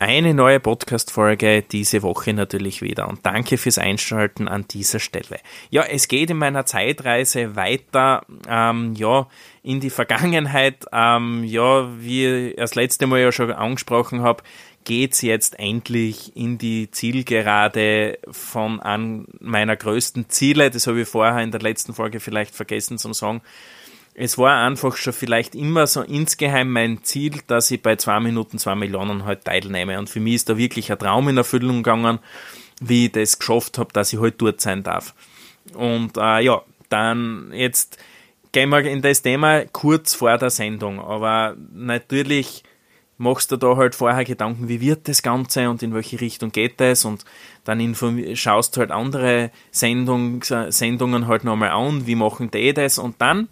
eine neue Podcast-Folge diese Woche natürlich wieder und danke fürs Einschalten an dieser Stelle. Ja, es geht in meiner Zeitreise weiter, ähm, ja, in die Vergangenheit. Ähm, ja, wie ich das letzte Mal ja schon angesprochen habe, geht's jetzt endlich in die Zielgerade von an meiner größten Ziele. Das habe ich vorher in der letzten Folge vielleicht vergessen zu sagen es war einfach schon vielleicht immer so insgeheim mein Ziel, dass ich bei zwei Minuten zwei Millionen halt teilnehme. Und für mich ist da wirklich ein Traum in Erfüllung gegangen, wie ich das geschafft habe, dass ich halt dort sein darf. Und äh, ja, dann jetzt gehen wir in das Thema kurz vor der Sendung. Aber natürlich machst du da halt vorher Gedanken, wie wird das Ganze und in welche Richtung geht das und dann schaust halt andere Sendung, Sendungen halt nochmal an, wie machen die das und dann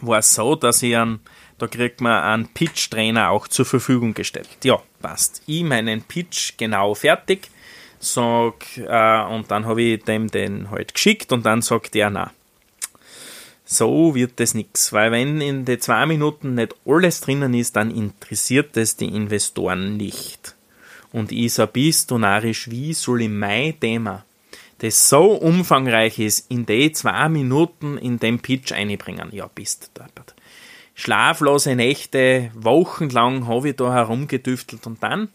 war es so, dass ich einen, da kriegt man einen Pitch-Trainer auch zur Verfügung gestellt. Ja, passt. Ich meinen Pitch genau fertig, sag, äh, und dann habe ich dem den halt geschickt und dann sagt er, na, so wird das nichts, weil wenn in den zwei Minuten nicht alles drinnen ist, dann interessiert es die Investoren nicht. Und ich so bist du narisch, wie soll ich mein Thema das so umfangreich ist, in die zwei Minuten in den Pitch einbringen. Ja, bist du deppert. Schlaflose Nächte, wochenlang habe ich da herumgedüftelt und dann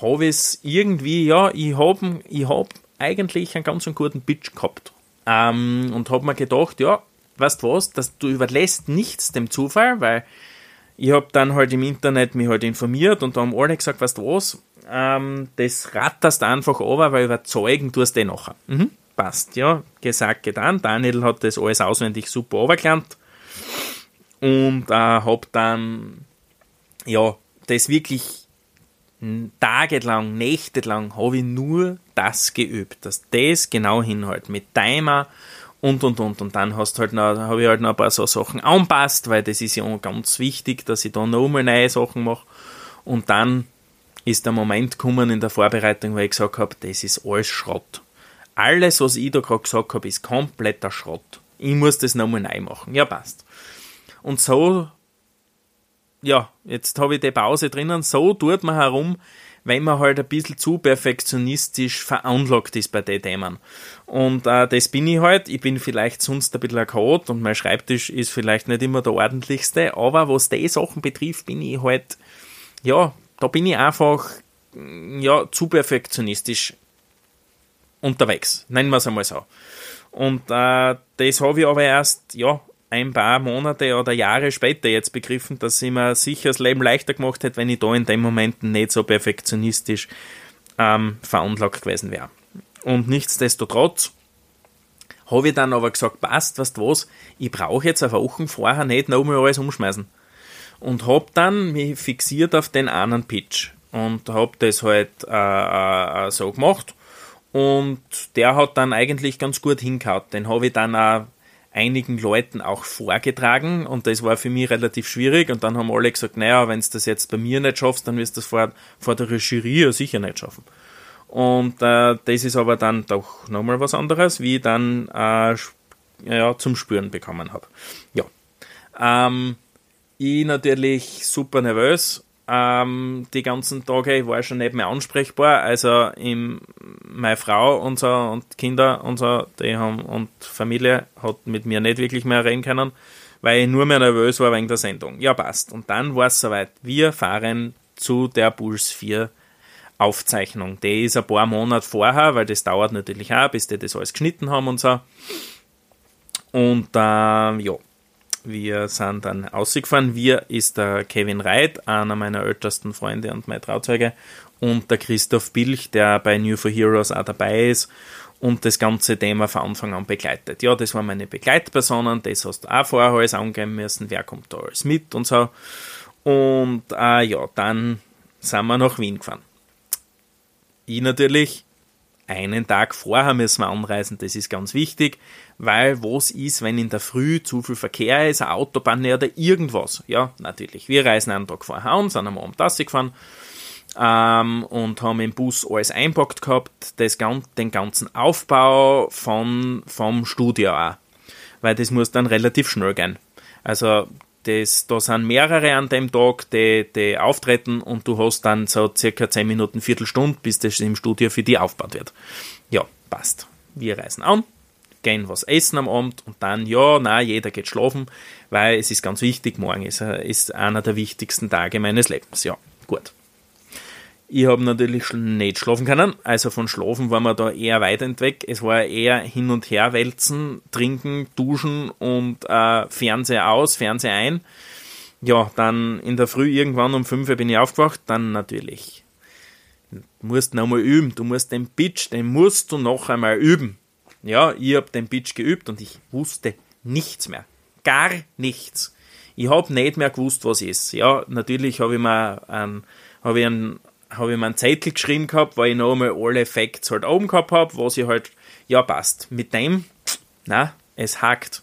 habe ich es irgendwie, ja, ich habe ich hab eigentlich einen ganz guten Pitch gehabt. Ähm, und habe mir gedacht, ja, weißt du was, dass du überlässt nichts dem Zufall, weil ich habe dann halt im Internet mich halt informiert und da haben alle gesagt, weißt du was, ähm, das ratterst einfach over, weil überzeugen tust du eh nachher. Mhm. Passt, ja. Gesagt, getan. Daniel hat das alles auswendig super overgelernt und äh, hab dann, ja, das wirklich tagelang, nächtelang habe ich nur das geübt, dass das genau hinhält, mit Timer und und und und dann hast halt habe ich halt noch ein paar so Sachen anpasst, weil das ist ja ganz wichtig, dass ich da nochmal neue Sachen mache und dann ist der Moment gekommen in der Vorbereitung, wo ich gesagt habe, das ist alles Schrott. Alles, was ich da gerade gesagt habe, ist kompletter Schrott. Ich muss das nochmal neu machen. Ja, passt. Und so, ja, jetzt habe ich die Pause drinnen, so tut man herum, wenn man halt ein bisschen zu perfektionistisch veranlagt ist bei den Themen. Und äh, das bin ich halt. Ich bin vielleicht sonst ein bisschen ein Chaot und mein Schreibtisch ist vielleicht nicht immer der ordentlichste, aber was die Sachen betrifft, bin ich halt, ja, da bin ich einfach ja, zu perfektionistisch unterwegs. Nennen wir es einmal so. Und äh, das habe ich aber erst, ja, ein paar Monate oder Jahre später jetzt begriffen, dass ich mir sicher das Leben leichter gemacht hätte, wenn ich da in den Momenten nicht so perfektionistisch ähm, veranlagt gewesen wäre. Und nichtsdestotrotz habe ich dann aber gesagt, passt, weißt du was, ich brauche jetzt eine Woche vorher nicht nochmal alles umschmeißen und habe dann mich fixiert auf den einen Pitch und habe das halt äh, äh, so gemacht und der hat dann eigentlich ganz gut hingehauen. Den habe ich dann auch einigen Leuten auch vorgetragen und das war für mich relativ schwierig und dann haben alle gesagt, naja, wenn du das jetzt bei mir nicht schaffst, dann wirst du das vor, vor der Jury ja sicher nicht schaffen. Und äh, das ist aber dann doch nochmal was anderes, wie ich dann äh, ja, zum Spüren bekommen habe. Ja. Ähm, ich natürlich super nervös. Ähm, die ganzen Tage, ich war schon nicht mehr ansprechbar. Also im, meine Frau und, so, und Kinder und die haben und Familie hat mit mir nicht wirklich mehr reden können, weil ich nur mehr nervös war wegen der Sendung. Ja, passt. Und dann war es soweit. Wir fahren zu der Puls 4 Aufzeichnung. Die ist ein paar Monate vorher, weil das dauert natürlich auch, bis die das alles geschnitten haben und so. Und ähm, ja, wir sind dann ausgefahren. Wir ist der Kevin Reit, einer meiner ältesten Freunde und mein Trauzeuge, und der Christoph Bilch, der bei New for Heroes auch dabei ist und das ganze Thema von Anfang an begleitet. Ja, das waren meine Begleitpersonen, das hast du auch vorher alles angeben müssen, wer kommt da alles mit und so. Und äh, ja, dann sind wir nach Wien gefahren. Ich natürlich einen Tag vorher müssen wir anreisen, das ist ganz wichtig, weil was ist, wenn in der Früh zu viel Verkehr ist, eine Autobahn oder irgendwas? Ja, natürlich. Wir reisen einen Tag vorher an, sind am Abend Tasse gefahren ähm, und haben im Bus alles einpackt gehabt, das, den ganzen Aufbau von, vom Studio auch. Weil das muss dann relativ schnell gehen. Also das, da sind mehrere an dem Tag, die, die auftreten und du hast dann so circa 10 Minuten, Viertelstunde, bis das im Studio für die aufgebaut wird. Ja, passt. Wir reisen an, gehen was essen am Abend und dann, ja, na, jeder geht schlafen, weil es ist ganz wichtig, morgen ist, ist einer der wichtigsten Tage meines Lebens. Ja, gut. Ich habe natürlich nicht schlafen können, also von Schlafen waren wir da eher weit weg. Es war eher hin und her wälzen, trinken, duschen und äh, Fernseher aus, Fernseher ein. Ja, dann in der Früh irgendwann um 5 Uhr bin ich aufgewacht, dann natürlich. Du musst noch mal üben, du musst den Pitch, den musst du noch einmal üben. Ja, ich habe den Pitch geübt und ich wusste nichts mehr. Gar nichts. Ich habe nicht mehr gewusst, was ist. Ja, natürlich habe ich mir einen, habe ich einen habe ich mir einen Zettel geschrieben gehabt, weil ich noch einmal alle Facts halt oben gehabt habe, was ich halt, ja, passt. Mit dem, na, es hakt.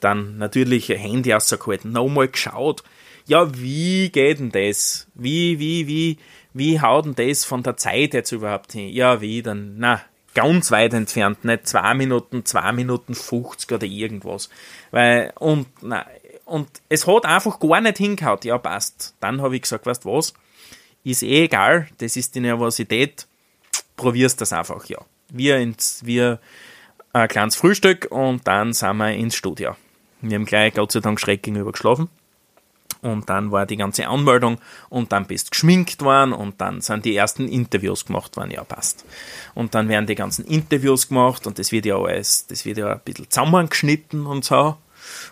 Dann natürlich Handy rausgehalten, nochmal geschaut. Ja, wie geht denn das? Wie, wie, wie, wie haut denn das von der Zeit jetzt überhaupt hin? Ja, wie dann? Na, ganz weit entfernt, nicht zwei Minuten, zwei Minuten 50 oder irgendwas. Weil, und, na, und es hat einfach gar nicht hingehaut. Ja, passt. Dann habe ich gesagt, weißt du was? Ist eh egal, das ist die Nervosität, probierst das einfach, ja. Wir ins, wir ein kleines Frühstück und dann sind wir ins Studio. Wir haben gleich Gott sei Dank schräg gegenüber geschlafen. Und dann war die ganze Anmeldung und dann bist geschminkt worden und dann sind die ersten Interviews gemacht worden, ja passt. Und dann werden die ganzen Interviews gemacht und das wird ja alles, das wird ja ein bisschen zusammengeschnitten und so.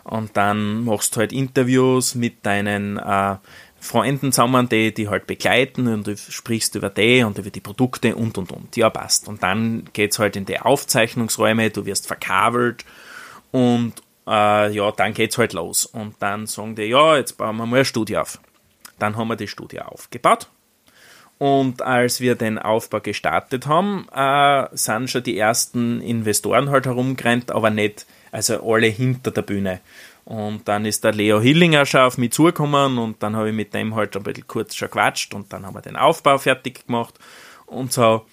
Und dann machst du halt Interviews mit deinen äh, Freunden zusammen, die, die halt begleiten und du sprichst über die und über die Produkte und und und. Ja, passt. Und dann geht es halt in die Aufzeichnungsräume, du wirst verkabelt und äh, ja, dann geht es halt los. Und dann sagen die, ja, jetzt bauen wir mal eine Studie auf. Dann haben wir die Studie aufgebaut. Und als wir den Aufbau gestartet haben, äh, sind schon die ersten Investoren halt herumgerannt, aber nicht, also alle hinter der Bühne. Und dann ist der Leo Hillinger schon auf mich zugekommen und dann habe ich mit dem halt ein bisschen kurz schon quatscht und dann haben wir den Aufbau fertig gemacht und so.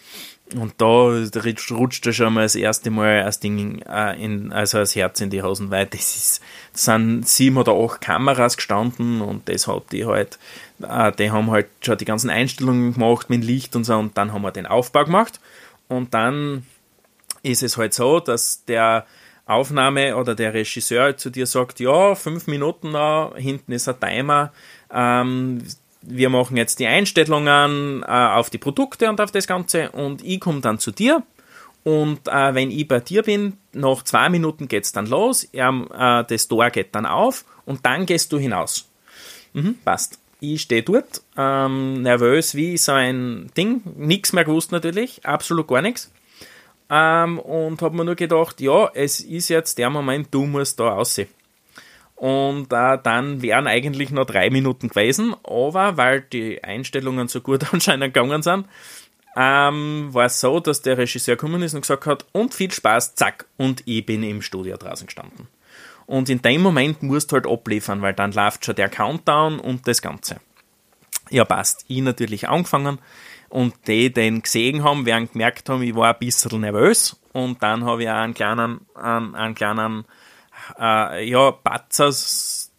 Und da rutscht er schon mal das erste Mal das Ding äh, in, also das Herz in die Hosen, weil das ist, das sind sieben oder acht Kameras gestanden und das hat die halt, äh, die haben halt schon die ganzen Einstellungen gemacht mit Licht und so und dann haben wir den Aufbau gemacht und dann ist es halt so, dass der Aufnahme oder der Regisseur zu dir sagt, ja, fünf Minuten noch, hinten ist ein Timer, ähm, wir machen jetzt die Einstellungen äh, auf die Produkte und auf das Ganze und ich komme dann zu dir und äh, wenn ich bei dir bin, nach zwei Minuten geht es dann los, äh, das Tor geht dann auf und dann gehst du hinaus. Mhm, passt. Ich stehe dort, ähm, nervös wie so ein Ding, nichts mehr gewusst natürlich, absolut gar nichts. Ähm, und habe mir nur gedacht, ja, es ist jetzt der Moment, du musst da aussehen. Und äh, dann wären eigentlich noch drei Minuten gewesen, aber weil die Einstellungen so gut anscheinend gegangen sind, ähm, war es so, dass der Regisseur gekommen ist und gesagt hat, und viel Spaß, zack, und ich bin im Studio draußen gestanden. Und in dem Moment musst du halt abliefern, weil dann läuft schon der Countdown und das Ganze. Ja, passt. Ich natürlich angefangen und die den gesehen haben, werden gemerkt haben, ich war ein bisschen nervös. Und dann habe ich auch einen kleinen, einen, einen kleinen äh, ja, Patzer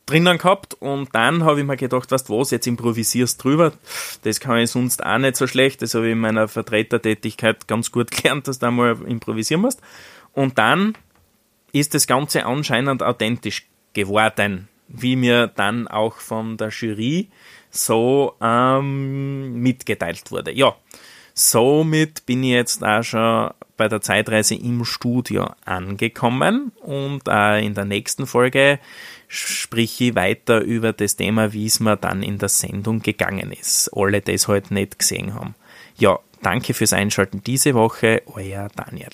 drinnen gehabt. Und dann habe ich mir gedacht, weißt was, jetzt improvisierst drüber, das kann ich sonst auch nicht so schlecht, das habe ich in meiner Vertretertätigkeit ganz gut gelernt, dass du einmal improvisieren musst. Und dann ist das Ganze anscheinend authentisch geworden, wie mir dann auch von der Jury so ähm, mitgeteilt wurde. Ja, somit bin ich jetzt auch schon bei der Zeitreise im Studio angekommen und äh, in der nächsten Folge spreche ich weiter über das Thema, wie es mir dann in der Sendung gegangen ist. Alle, die es heute nicht gesehen haben. Ja, danke fürs Einschalten diese Woche, euer Daniel.